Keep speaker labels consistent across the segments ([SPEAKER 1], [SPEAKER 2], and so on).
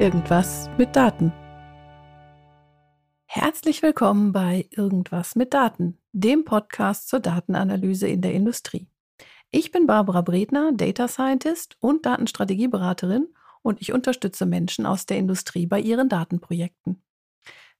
[SPEAKER 1] Irgendwas mit Daten. Herzlich willkommen bei Irgendwas mit Daten, dem Podcast zur Datenanalyse in der Industrie. Ich bin Barbara Bredner, Data Scientist und Datenstrategieberaterin und ich unterstütze Menschen aus der Industrie bei ihren Datenprojekten.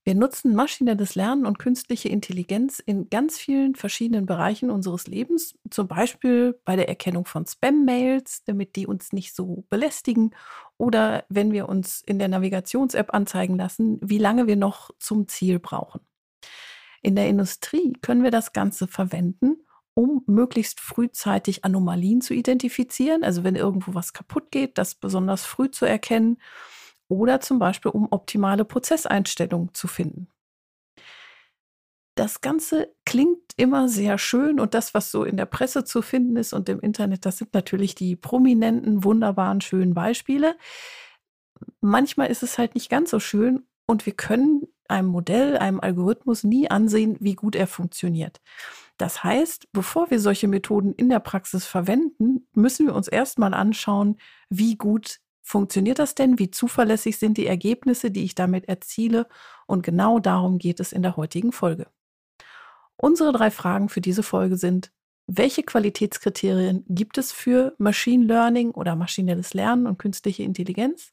[SPEAKER 1] Wir nutzen maschinelles Lernen und künstliche Intelligenz in ganz vielen verschiedenen Bereichen unseres Lebens, zum Beispiel bei der Erkennung von Spam-Mails, damit die uns nicht so belästigen, oder wenn wir uns in der Navigations-App anzeigen lassen, wie lange wir noch zum Ziel brauchen. In der Industrie können wir das Ganze verwenden, um möglichst frühzeitig Anomalien zu identifizieren, also wenn irgendwo was kaputt geht, das besonders früh zu erkennen oder zum Beispiel um optimale Prozesseinstellungen zu finden. Das Ganze klingt immer sehr schön und das, was so in der Presse zu finden ist und im Internet, das sind natürlich die prominenten, wunderbaren, schönen Beispiele. Manchmal ist es halt nicht ganz so schön und wir können einem Modell, einem Algorithmus nie ansehen, wie gut er funktioniert. Das heißt, bevor wir solche Methoden in der Praxis verwenden, müssen wir uns erstmal anschauen, wie gut funktioniert das denn? Wie zuverlässig sind die Ergebnisse, die ich damit erziele? Und genau darum geht es in der heutigen Folge. Unsere drei Fragen für diese Folge sind, welche Qualitätskriterien gibt es für Machine Learning oder maschinelles Lernen und künstliche Intelligenz?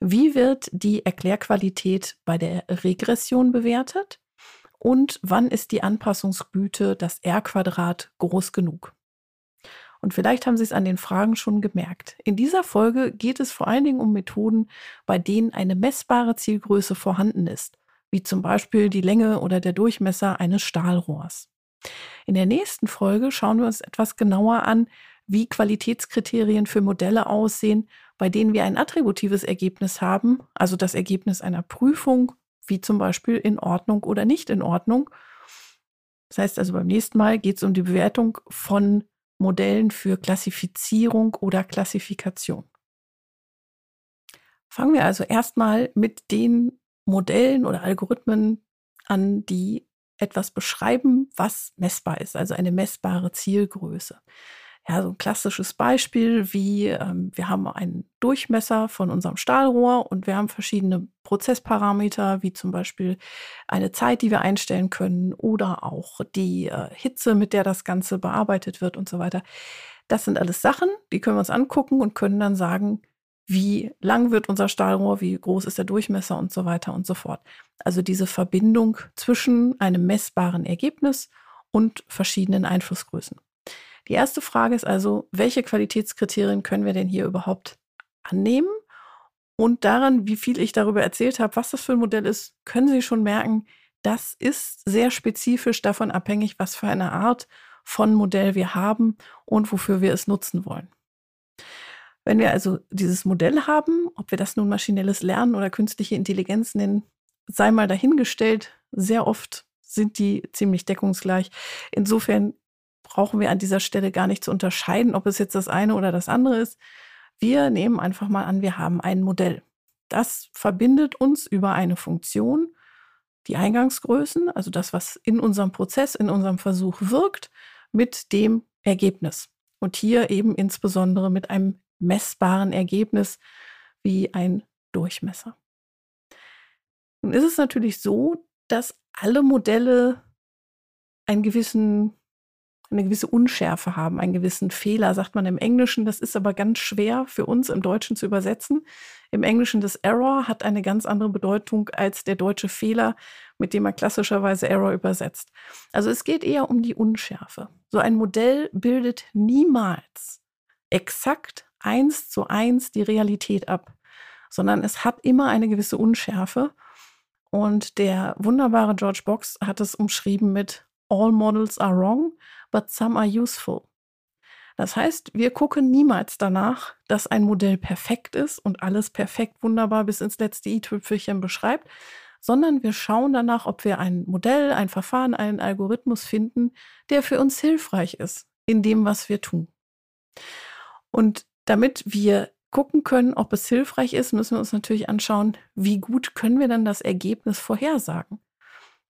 [SPEAKER 1] Wie wird die Erklärqualität bei der Regression bewertet? Und wann ist die Anpassungsgüte, das R-Quadrat, groß genug? Und vielleicht haben Sie es an den Fragen schon gemerkt. In dieser Folge geht es vor allen Dingen um Methoden, bei denen eine messbare Zielgröße vorhanden ist, wie zum Beispiel die Länge oder der Durchmesser eines Stahlrohrs. In der nächsten Folge schauen wir uns etwas genauer an, wie Qualitätskriterien für Modelle aussehen, bei denen wir ein attributives Ergebnis haben, also das Ergebnis einer Prüfung, wie zum Beispiel in Ordnung oder nicht in Ordnung. Das heißt also beim nächsten Mal geht es um die Bewertung von Modellen für Klassifizierung oder Klassifikation. Fangen wir also erstmal mit den Modellen oder Algorithmen an, die etwas beschreiben, was messbar ist, also eine messbare Zielgröße. Ja, so ein klassisches Beispiel wie ähm, wir haben einen Durchmesser von unserem Stahlrohr und wir haben verschiedene Prozessparameter, wie zum Beispiel eine Zeit, die wir einstellen können oder auch die äh, Hitze, mit der das Ganze bearbeitet wird und so weiter. Das sind alles Sachen, die können wir uns angucken und können dann sagen, wie lang wird unser Stahlrohr, wie groß ist der Durchmesser und so weiter und so fort. Also diese Verbindung zwischen einem messbaren Ergebnis und verschiedenen Einflussgrößen. Die erste Frage ist also, welche Qualitätskriterien können wir denn hier überhaupt annehmen? Und daran, wie viel ich darüber erzählt habe, was das für ein Modell ist, können Sie schon merken, das ist sehr spezifisch davon abhängig, was für eine Art von Modell wir haben und wofür wir es nutzen wollen. Wenn wir also dieses Modell haben, ob wir das nun maschinelles Lernen oder künstliche Intelligenz nennen, sei mal dahingestellt. Sehr oft sind die ziemlich deckungsgleich. Insofern brauchen wir an dieser Stelle gar nicht zu unterscheiden, ob es jetzt das eine oder das andere ist. Wir nehmen einfach mal an, wir haben ein Modell. Das verbindet uns über eine Funktion, die Eingangsgrößen, also das, was in unserem Prozess, in unserem Versuch wirkt, mit dem Ergebnis. Und hier eben insbesondere mit einem messbaren Ergebnis wie ein Durchmesser. Nun ist es natürlich so, dass alle Modelle einen gewissen eine gewisse Unschärfe haben, einen gewissen Fehler, sagt man im Englischen. Das ist aber ganz schwer für uns im Deutschen zu übersetzen. Im Englischen das Error hat eine ganz andere Bedeutung als der deutsche Fehler, mit dem man klassischerweise Error übersetzt. Also es geht eher um die Unschärfe. So ein Modell bildet niemals exakt eins zu eins die Realität ab, sondern es hat immer eine gewisse Unschärfe. Und der wunderbare George Box hat es umschrieben mit All models are wrong but some are useful. Das heißt, wir gucken niemals danach, dass ein Modell perfekt ist und alles perfekt wunderbar bis ins letzte i-Tüpfelchen beschreibt, sondern wir schauen danach, ob wir ein Modell, ein Verfahren, einen Algorithmus finden, der für uns hilfreich ist in dem, was wir tun. Und damit wir gucken können, ob es hilfreich ist, müssen wir uns natürlich anschauen, wie gut können wir dann das Ergebnis vorhersagen.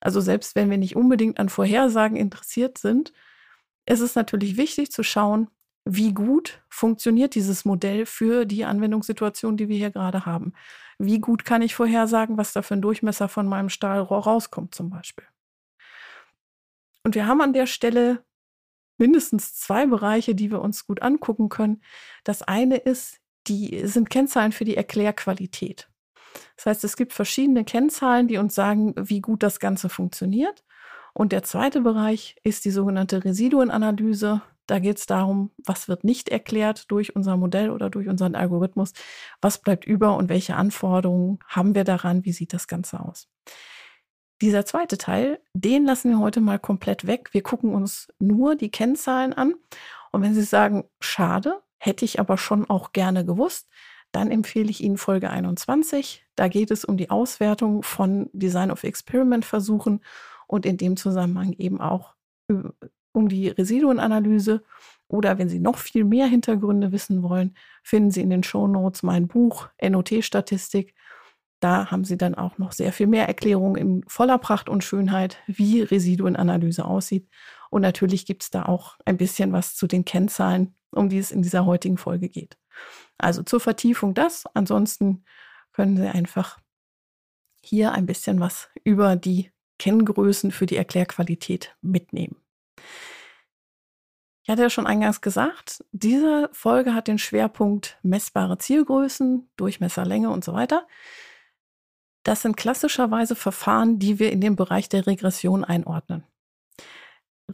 [SPEAKER 1] Also selbst wenn wir nicht unbedingt an Vorhersagen interessiert sind, ist es natürlich wichtig zu schauen, wie gut funktioniert dieses Modell für die Anwendungssituation, die wir hier gerade haben. Wie gut kann ich vorhersagen, was da für ein Durchmesser von meinem Stahlrohr rauskommt zum Beispiel? Und wir haben an der Stelle mindestens zwei Bereiche, die wir uns gut angucken können. Das eine ist, die sind Kennzahlen für die Erklärqualität. Das heißt, es gibt verschiedene Kennzahlen, die uns sagen, wie gut das Ganze funktioniert. Und der zweite Bereich ist die sogenannte Residuenanalyse. Da geht es darum, was wird nicht erklärt durch unser Modell oder durch unseren Algorithmus, was bleibt über und welche Anforderungen haben wir daran, wie sieht das Ganze aus. Dieser zweite Teil, den lassen wir heute mal komplett weg. Wir gucken uns nur die Kennzahlen an. Und wenn Sie sagen, schade, hätte ich aber schon auch gerne gewusst, dann empfehle ich Ihnen Folge 21. Da geht es um die Auswertung von Design of Experiment Versuchen und in dem Zusammenhang eben auch um die Residuenanalyse. Oder wenn Sie noch viel mehr Hintergründe wissen wollen, finden Sie in den Show Notes mein Buch NOT-Statistik. Da haben Sie dann auch noch sehr viel mehr Erklärungen in voller Pracht und Schönheit, wie Residuenanalyse aussieht. Und natürlich gibt es da auch ein bisschen was zu den Kennzahlen, um die es in dieser heutigen Folge geht. Also zur Vertiefung das. Ansonsten können Sie einfach hier ein bisschen was über die Kenngrößen für die Erklärqualität mitnehmen. Ich hatte ja schon eingangs gesagt, diese Folge hat den Schwerpunkt messbare Zielgrößen, Durchmesserlänge und so weiter. Das sind klassischerweise Verfahren, die wir in den Bereich der Regression einordnen.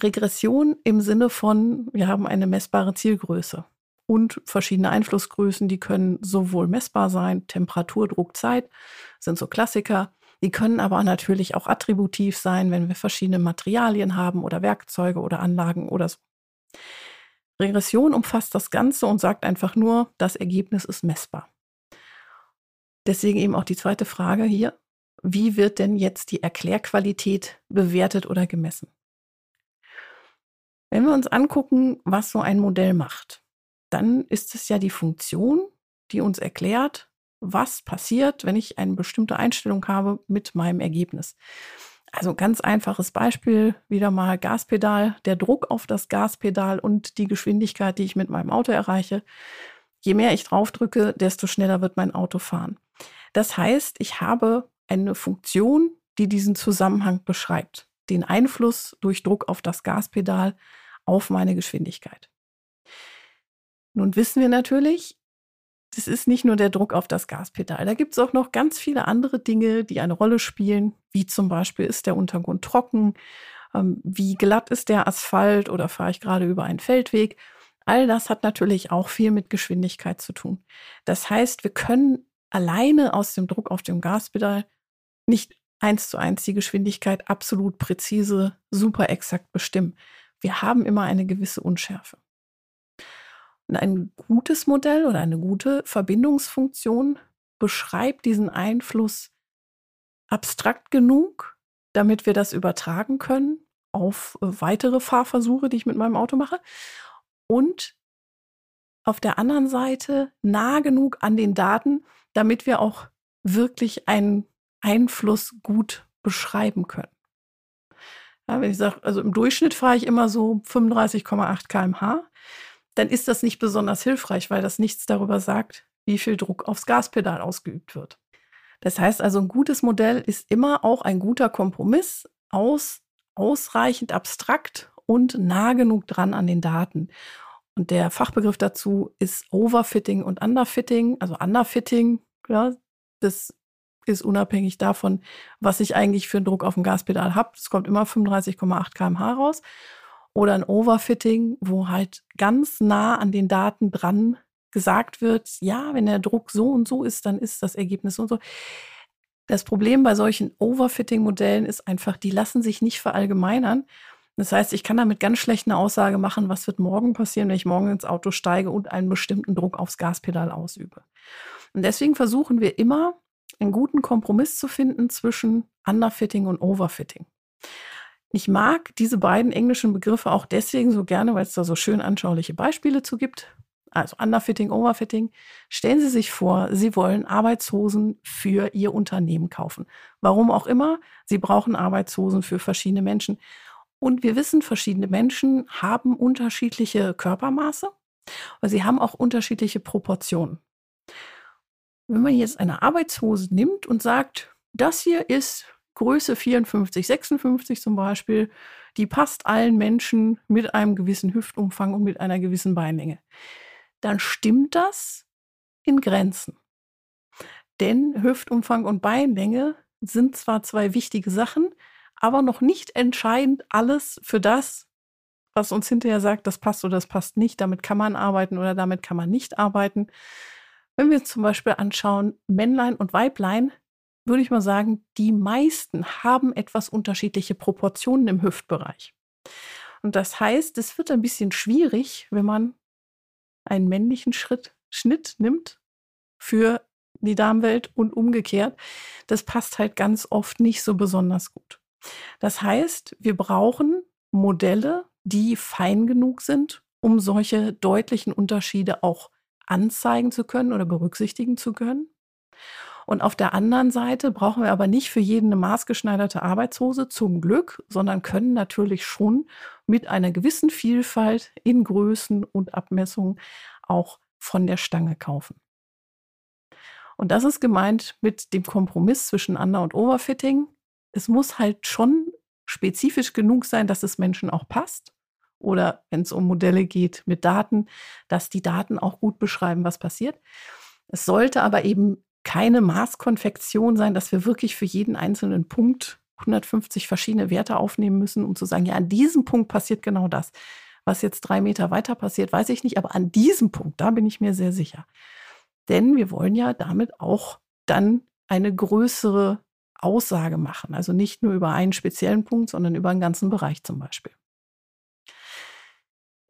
[SPEAKER 1] Regression im Sinne von, wir haben eine messbare Zielgröße und verschiedene Einflussgrößen, die können sowohl messbar sein, Temperatur, Druck, Zeit sind so Klassiker. Die können aber natürlich auch attributiv sein, wenn wir verschiedene Materialien haben oder Werkzeuge oder Anlagen oder so. Regression umfasst das Ganze und sagt einfach nur, das Ergebnis ist messbar. Deswegen eben auch die zweite Frage hier. Wie wird denn jetzt die Erklärqualität bewertet oder gemessen? Wenn wir uns angucken, was so ein Modell macht, dann ist es ja die Funktion, die uns erklärt, was passiert, wenn ich eine bestimmte Einstellung habe mit meinem Ergebnis. Also ganz einfaches Beispiel, wieder mal Gaspedal, der Druck auf das Gaspedal und die Geschwindigkeit, die ich mit meinem Auto erreiche. Je mehr ich drauf drücke, desto schneller wird mein Auto fahren. Das heißt, ich habe eine Funktion, die diesen Zusammenhang beschreibt, den Einfluss durch Druck auf das Gaspedal auf meine Geschwindigkeit. Nun wissen wir natürlich, das ist nicht nur der Druck auf das Gaspedal. Da gibt es auch noch ganz viele andere Dinge, die eine Rolle spielen, wie zum Beispiel ist der Untergrund trocken, ähm, wie glatt ist der Asphalt oder fahre ich gerade über einen Feldweg. All das hat natürlich auch viel mit Geschwindigkeit zu tun. Das heißt, wir können alleine aus dem Druck auf dem Gaspedal nicht eins zu eins die Geschwindigkeit absolut präzise, super exakt bestimmen. Wir haben immer eine gewisse Unschärfe. Ein gutes Modell oder eine gute Verbindungsfunktion beschreibt diesen Einfluss abstrakt genug, damit wir das übertragen können auf äh, weitere Fahrversuche, die ich mit meinem Auto mache. Und auf der anderen Seite nah genug an den Daten, damit wir auch wirklich einen Einfluss gut beschreiben können. Ja, wenn ich sage, also im Durchschnitt fahre ich immer so 35,8 km/h, dann ist das nicht besonders hilfreich, weil das nichts darüber sagt, wie viel Druck aufs Gaspedal ausgeübt wird. Das heißt also, ein gutes Modell ist immer auch ein guter Kompromiss aus ausreichend abstrakt und nah genug dran an den Daten. Und der Fachbegriff dazu ist Overfitting und Underfitting. Also Underfitting, ja, das ist unabhängig davon, was ich eigentlich für einen Druck auf dem Gaspedal habe. Es kommt immer 35,8 kmh raus. Oder ein Overfitting, wo halt ganz nah an den Daten dran gesagt wird, ja, wenn der Druck so und so ist, dann ist das Ergebnis so und so. Das Problem bei solchen Overfitting-Modellen ist einfach, die lassen sich nicht verallgemeinern. Das heißt, ich kann damit ganz schlecht eine Aussage machen, was wird morgen passieren, wenn ich morgen ins Auto steige und einen bestimmten Druck aufs Gaspedal ausübe. Und deswegen versuchen wir immer, einen guten Kompromiss zu finden zwischen Underfitting und Overfitting. Ich mag diese beiden englischen Begriffe auch deswegen so gerne, weil es da so schön anschauliche Beispiele zu gibt. Also Underfitting, Overfitting. Stellen Sie sich vor, Sie wollen Arbeitshosen für Ihr Unternehmen kaufen. Warum auch immer, Sie brauchen Arbeitshosen für verschiedene Menschen. Und wir wissen, verschiedene Menschen haben unterschiedliche Körpermaße, aber sie haben auch unterschiedliche Proportionen. Wenn man jetzt eine Arbeitshose nimmt und sagt, das hier ist Größe 54, 56 zum Beispiel, die passt allen Menschen mit einem gewissen Hüftumfang und mit einer gewissen Beinlänge, dann stimmt das in Grenzen. Denn Hüftumfang und Beinlänge sind zwar zwei wichtige Sachen, aber noch nicht entscheidend alles für das, was uns hinterher sagt, das passt oder das passt nicht, damit kann man arbeiten oder damit kann man nicht arbeiten. Wenn wir uns zum Beispiel anschauen, Männlein und Weiblein, würde ich mal sagen, die meisten haben etwas unterschiedliche Proportionen im Hüftbereich. Und das heißt, es wird ein bisschen schwierig, wenn man einen männlichen Schritt, Schnitt nimmt für die Damenwelt und umgekehrt. Das passt halt ganz oft nicht so besonders gut. Das heißt, wir brauchen Modelle, die fein genug sind, um solche deutlichen Unterschiede auch anzeigen zu können oder berücksichtigen zu können. Und auf der anderen Seite brauchen wir aber nicht für jeden eine maßgeschneiderte Arbeitshose, zum Glück, sondern können natürlich schon mit einer gewissen Vielfalt in Größen und Abmessungen auch von der Stange kaufen. Und das ist gemeint mit dem Kompromiss zwischen Under- und Overfitting. Es muss halt schon spezifisch genug sein, dass es Menschen auch passt. Oder wenn es um Modelle geht mit Daten, dass die Daten auch gut beschreiben, was passiert. Es sollte aber eben keine Maßkonfektion sein, dass wir wirklich für jeden einzelnen Punkt 150 verschiedene Werte aufnehmen müssen, um zu sagen, ja, an diesem Punkt passiert genau das. Was jetzt drei Meter weiter passiert, weiß ich nicht, aber an diesem Punkt, da bin ich mir sehr sicher. Denn wir wollen ja damit auch dann eine größere Aussage machen. Also nicht nur über einen speziellen Punkt, sondern über einen ganzen Bereich zum Beispiel.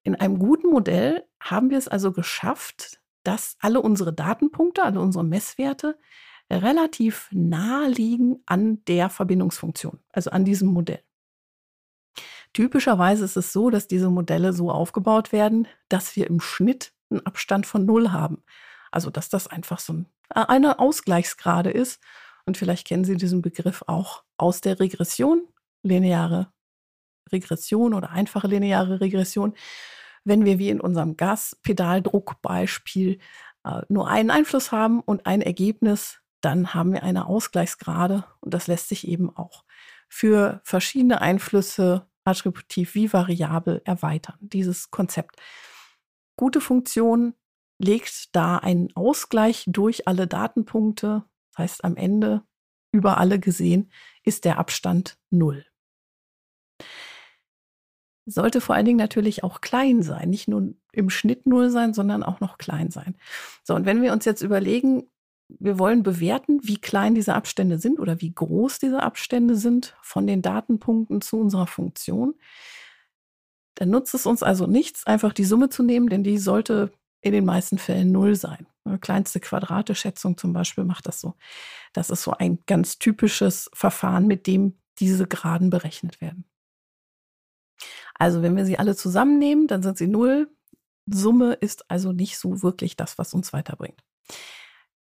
[SPEAKER 1] In einem guten Modell haben wir es also geschafft, dass alle unsere Datenpunkte, alle unsere Messwerte relativ nahe liegen an der Verbindungsfunktion, also an diesem Modell. Typischerweise ist es so, dass diese Modelle so aufgebaut werden, dass wir im Schnitt einen Abstand von Null haben. Also dass das einfach so ein, äh, eine Ausgleichsgrade ist. Und vielleicht kennen Sie diesen Begriff auch aus der Regression, lineare Regression oder einfache lineare Regression. Wenn wir wie in unserem Gaspedaldruckbeispiel äh, nur einen Einfluss haben und ein Ergebnis, dann haben wir eine Ausgleichsgrade und das lässt sich eben auch für verschiedene Einflüsse attributiv wie variabel erweitern, dieses Konzept. Gute Funktion legt da einen Ausgleich durch alle Datenpunkte. Das heißt, am Ende über alle gesehen ist der Abstand null. Sollte vor allen Dingen natürlich auch klein sein, nicht nur im Schnitt null sein, sondern auch noch klein sein. So, und wenn wir uns jetzt überlegen, wir wollen bewerten, wie klein diese Abstände sind oder wie groß diese Abstände sind von den Datenpunkten zu unserer Funktion, dann nutzt es uns also nichts, einfach die Summe zu nehmen, denn die sollte in den meisten Fällen null sein. Eine kleinste Quadrateschätzung zum Beispiel macht das so. Das ist so ein ganz typisches Verfahren, mit dem diese Graden berechnet werden. Also wenn wir sie alle zusammennehmen, dann sind sie null. Summe ist also nicht so wirklich das, was uns weiterbringt.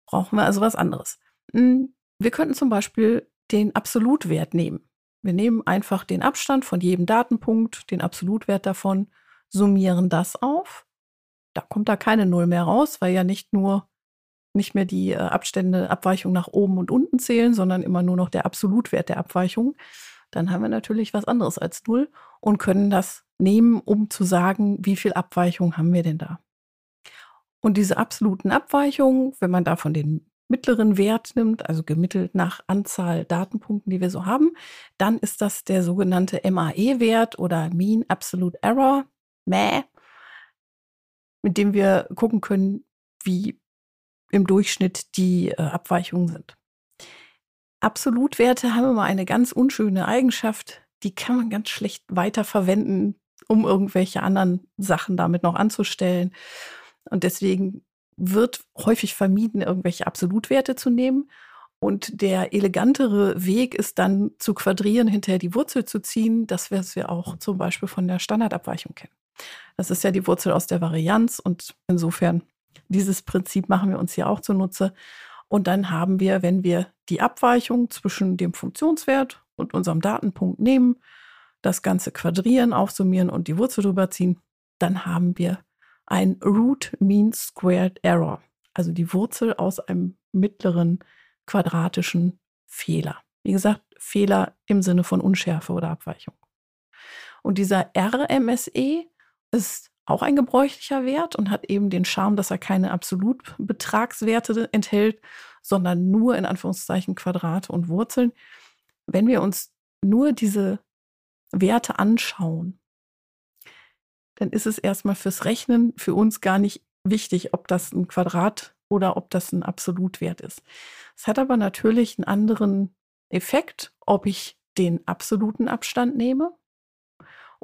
[SPEAKER 1] Brauchen wir also was anderes. Hm, wir könnten zum Beispiel den Absolutwert nehmen. Wir nehmen einfach den Abstand von jedem Datenpunkt, den Absolutwert davon, summieren das auf da kommt da keine Null mehr raus, weil ja nicht nur nicht mehr die äh, Abstände, Abweichung nach oben und unten zählen, sondern immer nur noch der Absolutwert der Abweichung. Dann haben wir natürlich was anderes als Null und können das nehmen, um zu sagen, wie viel Abweichung haben wir denn da. Und diese absoluten Abweichungen, wenn man davon den mittleren Wert nimmt, also gemittelt nach Anzahl Datenpunkten, die wir so haben, dann ist das der sogenannte MAE-Wert oder Mean Absolute Error, MAE mit dem wir gucken können, wie im Durchschnitt die äh, Abweichungen sind. Absolutwerte haben immer eine ganz unschöne Eigenschaft, die kann man ganz schlecht weiterverwenden, um irgendwelche anderen Sachen damit noch anzustellen. Und deswegen wird häufig vermieden, irgendwelche Absolutwerte zu nehmen. Und der elegantere Weg ist dann zu quadrieren, hinterher die Wurzel zu ziehen, das was wir auch zum Beispiel von der Standardabweichung kennen. Das ist ja die Wurzel aus der Varianz und insofern dieses Prinzip machen wir uns hier auch zunutze. Und dann haben wir, wenn wir die Abweichung zwischen dem Funktionswert und unserem Datenpunkt nehmen, das Ganze quadrieren, aufsummieren und die Wurzel drüber ziehen, dann haben wir ein Root Mean Squared Error, also die Wurzel aus einem mittleren quadratischen Fehler. Wie gesagt, Fehler im Sinne von Unschärfe oder Abweichung. Und dieser RMSE ist auch ein gebräuchlicher Wert und hat eben den Charme, dass er keine Absolutbetragswerte enthält, sondern nur in Anführungszeichen Quadrate und Wurzeln. Wenn wir uns nur diese Werte anschauen, dann ist es erstmal fürs Rechnen für uns gar nicht wichtig, ob das ein Quadrat oder ob das ein Absolutwert ist. Es hat aber natürlich einen anderen Effekt, ob ich den absoluten Abstand nehme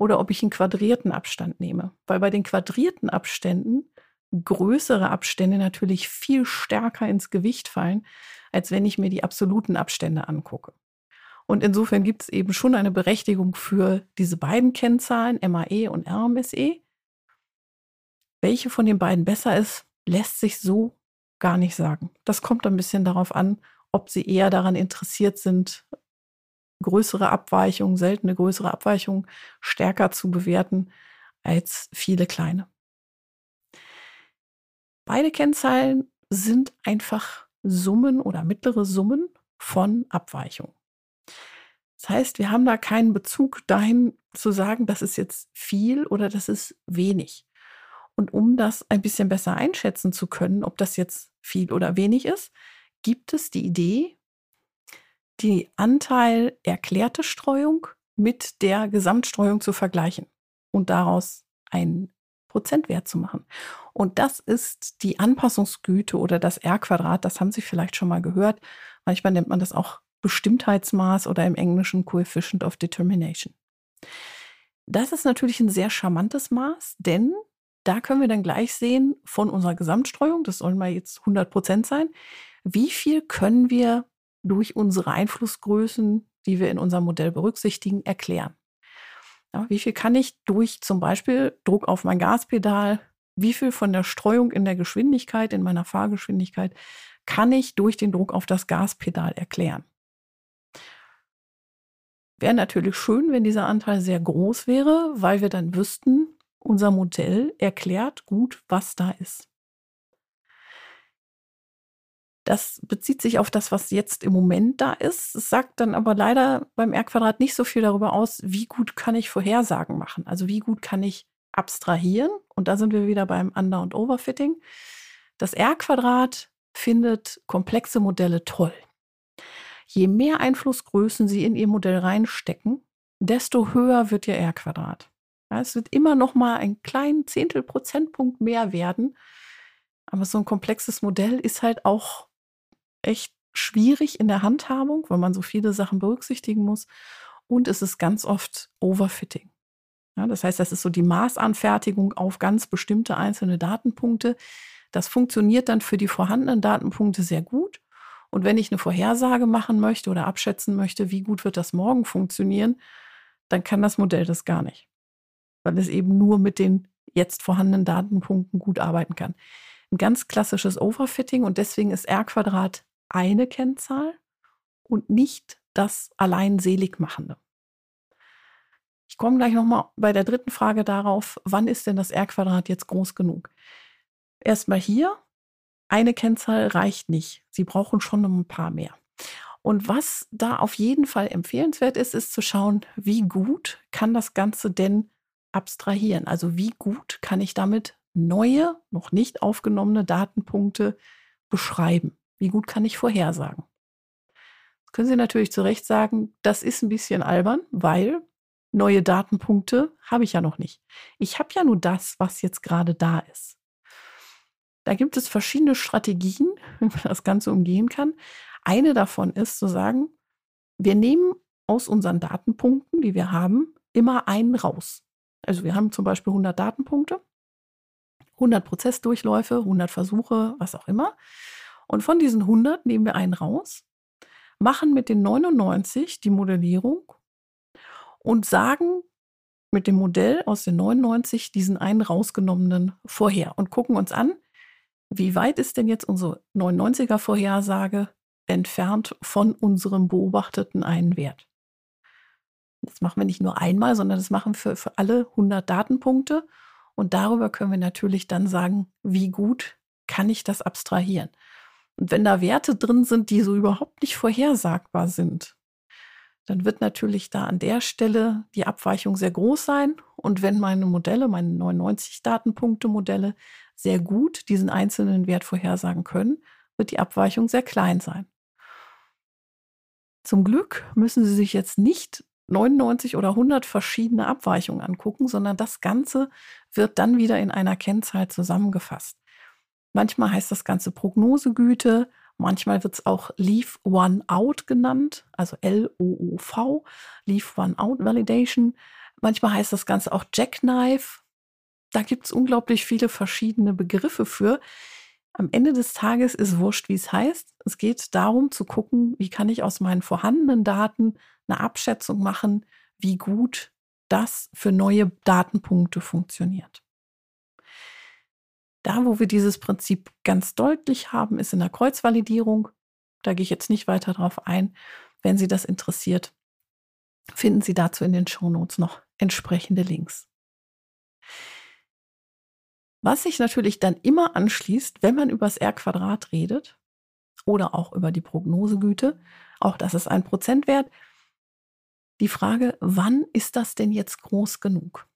[SPEAKER 1] oder ob ich einen quadrierten Abstand nehme. Weil bei den quadrierten Abständen größere Abstände natürlich viel stärker ins Gewicht fallen, als wenn ich mir die absoluten Abstände angucke. Und insofern gibt es eben schon eine Berechtigung für diese beiden Kennzahlen, MAE und RMSE. Welche von den beiden besser ist, lässt sich so gar nicht sagen. Das kommt ein bisschen darauf an, ob sie eher daran interessiert sind, größere Abweichungen, seltene größere Abweichungen stärker zu bewerten als viele kleine. Beide Kennzahlen sind einfach Summen oder mittlere Summen von Abweichungen. Das heißt, wir haben da keinen Bezug dahin zu sagen, das ist jetzt viel oder das ist wenig. Und um das ein bisschen besser einschätzen zu können, ob das jetzt viel oder wenig ist, gibt es die Idee, die Anteil erklärte Streuung mit der Gesamtstreuung zu vergleichen und daraus einen Prozentwert zu machen. Und das ist die Anpassungsgüte oder das R-Quadrat, das haben Sie vielleicht schon mal gehört. Manchmal nennt man das auch Bestimmtheitsmaß oder im Englischen Coefficient of Determination. Das ist natürlich ein sehr charmantes Maß, denn da können wir dann gleich sehen von unserer Gesamtstreuung, das sollen mal jetzt 100 Prozent sein, wie viel können wir durch unsere Einflussgrößen, die wir in unserem Modell berücksichtigen, erklären. Ja, wie viel kann ich durch zum Beispiel Druck auf mein Gaspedal, wie viel von der Streuung in der Geschwindigkeit, in meiner Fahrgeschwindigkeit, kann ich durch den Druck auf das Gaspedal erklären? Wäre natürlich schön, wenn dieser Anteil sehr groß wäre, weil wir dann wüssten, unser Modell erklärt gut, was da ist. Das bezieht sich auf das, was jetzt im Moment da ist. Es sagt dann aber leider beim R-Quadrat nicht so viel darüber aus, wie gut kann ich Vorhersagen machen. Also wie gut kann ich abstrahieren. Und da sind wir wieder beim Under- und Overfitting. Das R-Quadrat findet komplexe Modelle toll. Je mehr Einflussgrößen Sie in Ihr Modell reinstecken, desto höher wird Ihr R-Quadrat. Ja, es wird immer noch mal einen kleinen Zehntel Prozentpunkt mehr werden. Aber so ein komplexes Modell ist halt auch echt schwierig in der Handhabung, weil man so viele Sachen berücksichtigen muss. Und es ist ganz oft Overfitting. Ja, das heißt, das ist so die Maßanfertigung auf ganz bestimmte einzelne Datenpunkte. Das funktioniert dann für die vorhandenen Datenpunkte sehr gut. Und wenn ich eine Vorhersage machen möchte oder abschätzen möchte, wie gut wird das morgen funktionieren, dann kann das Modell das gar nicht. Weil es eben nur mit den jetzt vorhandenen Datenpunkten gut arbeiten kann. Ein ganz klassisches Overfitting und deswegen ist R Quadrat eine Kennzahl und nicht das allein Seligmachende. Ich komme gleich nochmal bei der dritten Frage darauf, wann ist denn das R-Quadrat jetzt groß genug? Erstmal hier, eine Kennzahl reicht nicht. Sie brauchen schon ein paar mehr. Und was da auf jeden Fall empfehlenswert ist, ist zu schauen, wie gut kann das Ganze denn abstrahieren? Also wie gut kann ich damit neue, noch nicht aufgenommene Datenpunkte beschreiben? Wie gut kann ich vorhersagen? Jetzt können Sie natürlich zu Recht sagen, das ist ein bisschen albern, weil neue Datenpunkte habe ich ja noch nicht. Ich habe ja nur das, was jetzt gerade da ist. Da gibt es verschiedene Strategien, wie man das Ganze umgehen kann. Eine davon ist zu sagen, wir nehmen aus unseren Datenpunkten, die wir haben, immer einen raus. Also wir haben zum Beispiel 100 Datenpunkte, 100 Prozessdurchläufe, 100 Versuche, was auch immer. Und von diesen 100 nehmen wir einen raus, machen mit den 99 die Modellierung und sagen mit dem Modell aus den 99 diesen einen rausgenommenen vorher und gucken uns an, wie weit ist denn jetzt unsere 99er Vorhersage entfernt von unserem beobachteten einen Wert. Das machen wir nicht nur einmal, sondern das machen wir für, für alle 100 Datenpunkte. Und darüber können wir natürlich dann sagen, wie gut kann ich das abstrahieren. Und wenn da Werte drin sind, die so überhaupt nicht vorhersagbar sind, dann wird natürlich da an der Stelle die Abweichung sehr groß sein. Und wenn meine Modelle, meine 99 Datenpunkte-Modelle, sehr gut diesen einzelnen Wert vorhersagen können, wird die Abweichung sehr klein sein. Zum Glück müssen Sie sich jetzt nicht 99 oder 100 verschiedene Abweichungen angucken, sondern das Ganze wird dann wieder in einer Kennzahl zusammengefasst. Manchmal heißt das Ganze Prognosegüte, manchmal wird es auch Leave One Out genannt, also L-O-O-V, Leave One Out Validation. Manchmal heißt das Ganze auch Jackknife. Da gibt es unglaublich viele verschiedene Begriffe für. Am Ende des Tages ist wurscht, wie es heißt. Es geht darum zu gucken, wie kann ich aus meinen vorhandenen Daten eine Abschätzung machen, wie gut das für neue Datenpunkte funktioniert. Da, wo wir dieses Prinzip ganz deutlich haben, ist in der Kreuzvalidierung. Da gehe ich jetzt nicht weiter drauf ein. Wenn Sie das interessiert, finden Sie dazu in den Shownotes noch entsprechende Links. Was sich natürlich dann immer anschließt, wenn man über das R-Quadrat redet oder auch über die Prognosegüte, auch das ist ein Prozentwert, die Frage, wann ist das denn jetzt groß genug?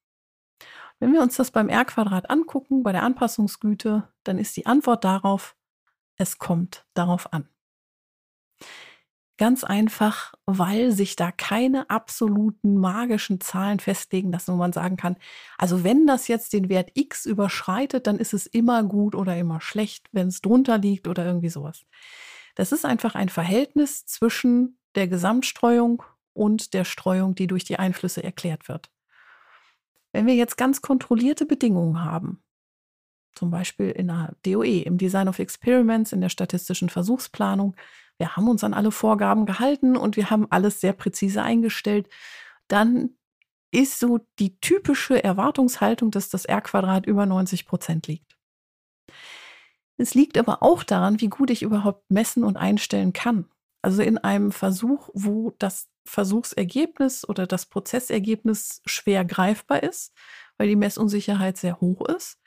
[SPEAKER 1] Wenn wir uns das beim R-Quadrat angucken, bei der Anpassungsgüte, dann ist die Antwort darauf, es kommt darauf an. Ganz einfach, weil sich da keine absoluten magischen Zahlen festlegen wo man sagen kann, also wenn das jetzt den Wert x überschreitet, dann ist es immer gut oder immer schlecht, wenn es drunter liegt oder irgendwie sowas. Das ist einfach ein Verhältnis zwischen der Gesamtstreuung und der Streuung, die durch die Einflüsse erklärt wird. Wenn wir jetzt ganz kontrollierte Bedingungen haben, zum Beispiel in der DOE, im Design of Experiments, in der statistischen Versuchsplanung, wir haben uns an alle Vorgaben gehalten und wir haben alles sehr präzise eingestellt, dann ist so die typische Erwartungshaltung, dass das R-Quadrat über 90 Prozent liegt. Es liegt aber auch daran, wie gut ich überhaupt messen und einstellen kann. Also in einem Versuch, wo das Versuchsergebnis oder das Prozessergebnis schwer greifbar ist, weil die Messunsicherheit sehr hoch ist,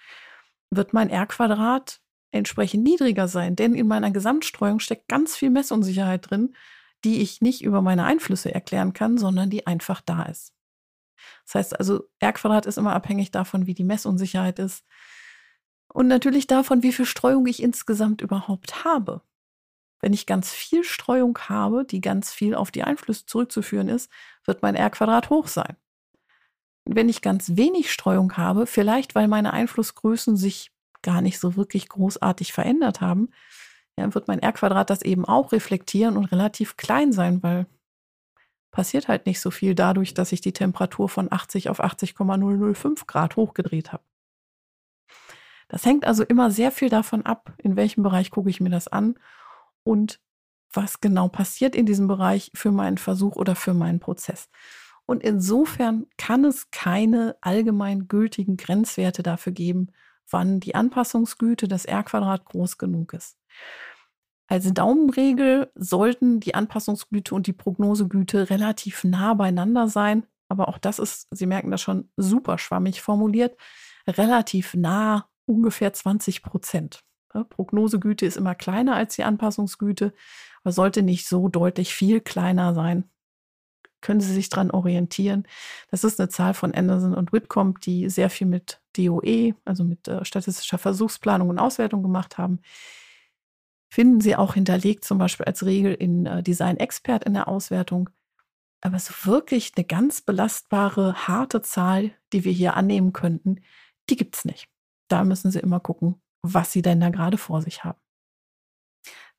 [SPEAKER 1] wird mein R-Quadrat entsprechend niedriger sein. Denn in meiner Gesamtstreuung steckt ganz viel Messunsicherheit drin, die ich nicht über meine Einflüsse erklären kann, sondern die einfach da ist. Das heißt also, R-Quadrat ist immer abhängig davon, wie die Messunsicherheit ist. Und natürlich davon, wie viel Streuung ich insgesamt überhaupt habe. Wenn ich ganz viel Streuung habe, die ganz viel auf die Einflüsse zurückzuführen ist, wird mein R-Quadrat hoch sein. Wenn ich ganz wenig Streuung habe, vielleicht weil meine Einflussgrößen sich gar nicht so wirklich großartig verändert haben, ja, wird mein R-Quadrat das eben auch reflektieren und relativ klein sein, weil passiert halt nicht so viel dadurch, dass ich die Temperatur von 80 auf 80,005 Grad hochgedreht habe. Das hängt also immer sehr viel davon ab, in welchem Bereich gucke ich mir das an und was genau passiert in diesem Bereich für meinen Versuch oder für meinen Prozess. Und insofern kann es keine allgemein gültigen Grenzwerte dafür geben, wann die Anpassungsgüte des R-Quadrat groß genug ist. Als Daumenregel sollten die Anpassungsgüte und die Prognosegüte relativ nah beieinander sein. Aber auch das ist, Sie merken das schon, super schwammig formuliert. Relativ nah, ungefähr 20 Prozent. Ne, Prognosegüte ist immer kleiner als die Anpassungsgüte, aber sollte nicht so deutlich viel kleiner sein. Können Sie sich daran orientieren? Das ist eine Zahl von Anderson und Whitcomb, die sehr viel mit DOE, also mit äh, statistischer Versuchsplanung und Auswertung gemacht haben. Finden Sie auch hinterlegt, zum Beispiel als Regel in äh, Design Expert in der Auswertung. Aber so wirklich eine ganz belastbare, harte Zahl, die wir hier annehmen könnten, die gibt es nicht. Da müssen Sie immer gucken, was Sie denn da gerade vor sich haben.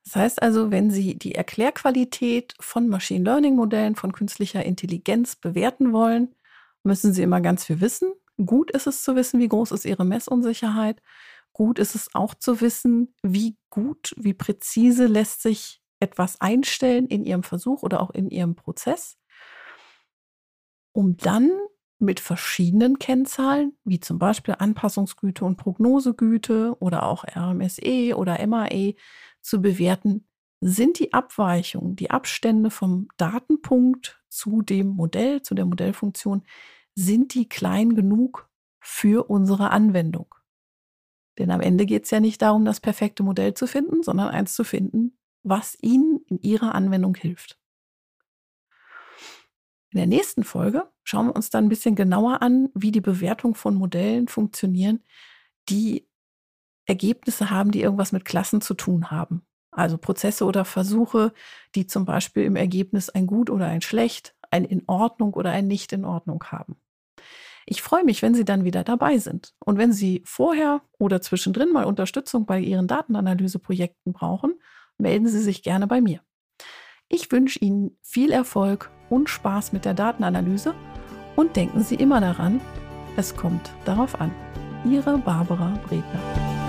[SPEAKER 1] Das heißt also, wenn Sie die Erklärqualität von Machine Learning Modellen, von künstlicher Intelligenz bewerten wollen, müssen Sie immer ganz viel wissen. Gut ist es zu wissen, wie groß ist Ihre Messunsicherheit. Gut ist es auch zu wissen, wie gut, wie präzise lässt sich etwas einstellen in Ihrem Versuch oder auch in Ihrem Prozess, um dann mit verschiedenen Kennzahlen, wie zum Beispiel Anpassungsgüte und Prognosegüte oder auch RMSE oder MAE, zu bewerten, sind die Abweichungen, die Abstände vom Datenpunkt zu dem Modell, zu der Modellfunktion, sind die klein genug für unsere Anwendung? Denn am Ende geht es ja nicht darum, das perfekte Modell zu finden, sondern eins zu finden, was Ihnen in Ihrer Anwendung hilft. In der nächsten Folge schauen wir uns dann ein bisschen genauer an, wie die Bewertung von Modellen funktionieren, die Ergebnisse haben, die irgendwas mit Klassen zu tun haben. Also Prozesse oder Versuche, die zum Beispiel im Ergebnis ein Gut oder ein Schlecht, ein in Ordnung oder ein Nicht in Ordnung haben. Ich freue mich, wenn Sie dann wieder dabei sind. Und wenn Sie vorher oder zwischendrin mal Unterstützung bei Ihren Datenanalyseprojekten brauchen, melden Sie sich gerne bei mir. Ich wünsche Ihnen viel Erfolg und Spaß mit der Datenanalyse und denken Sie immer daran, es kommt darauf an. Ihre Barbara Bredner.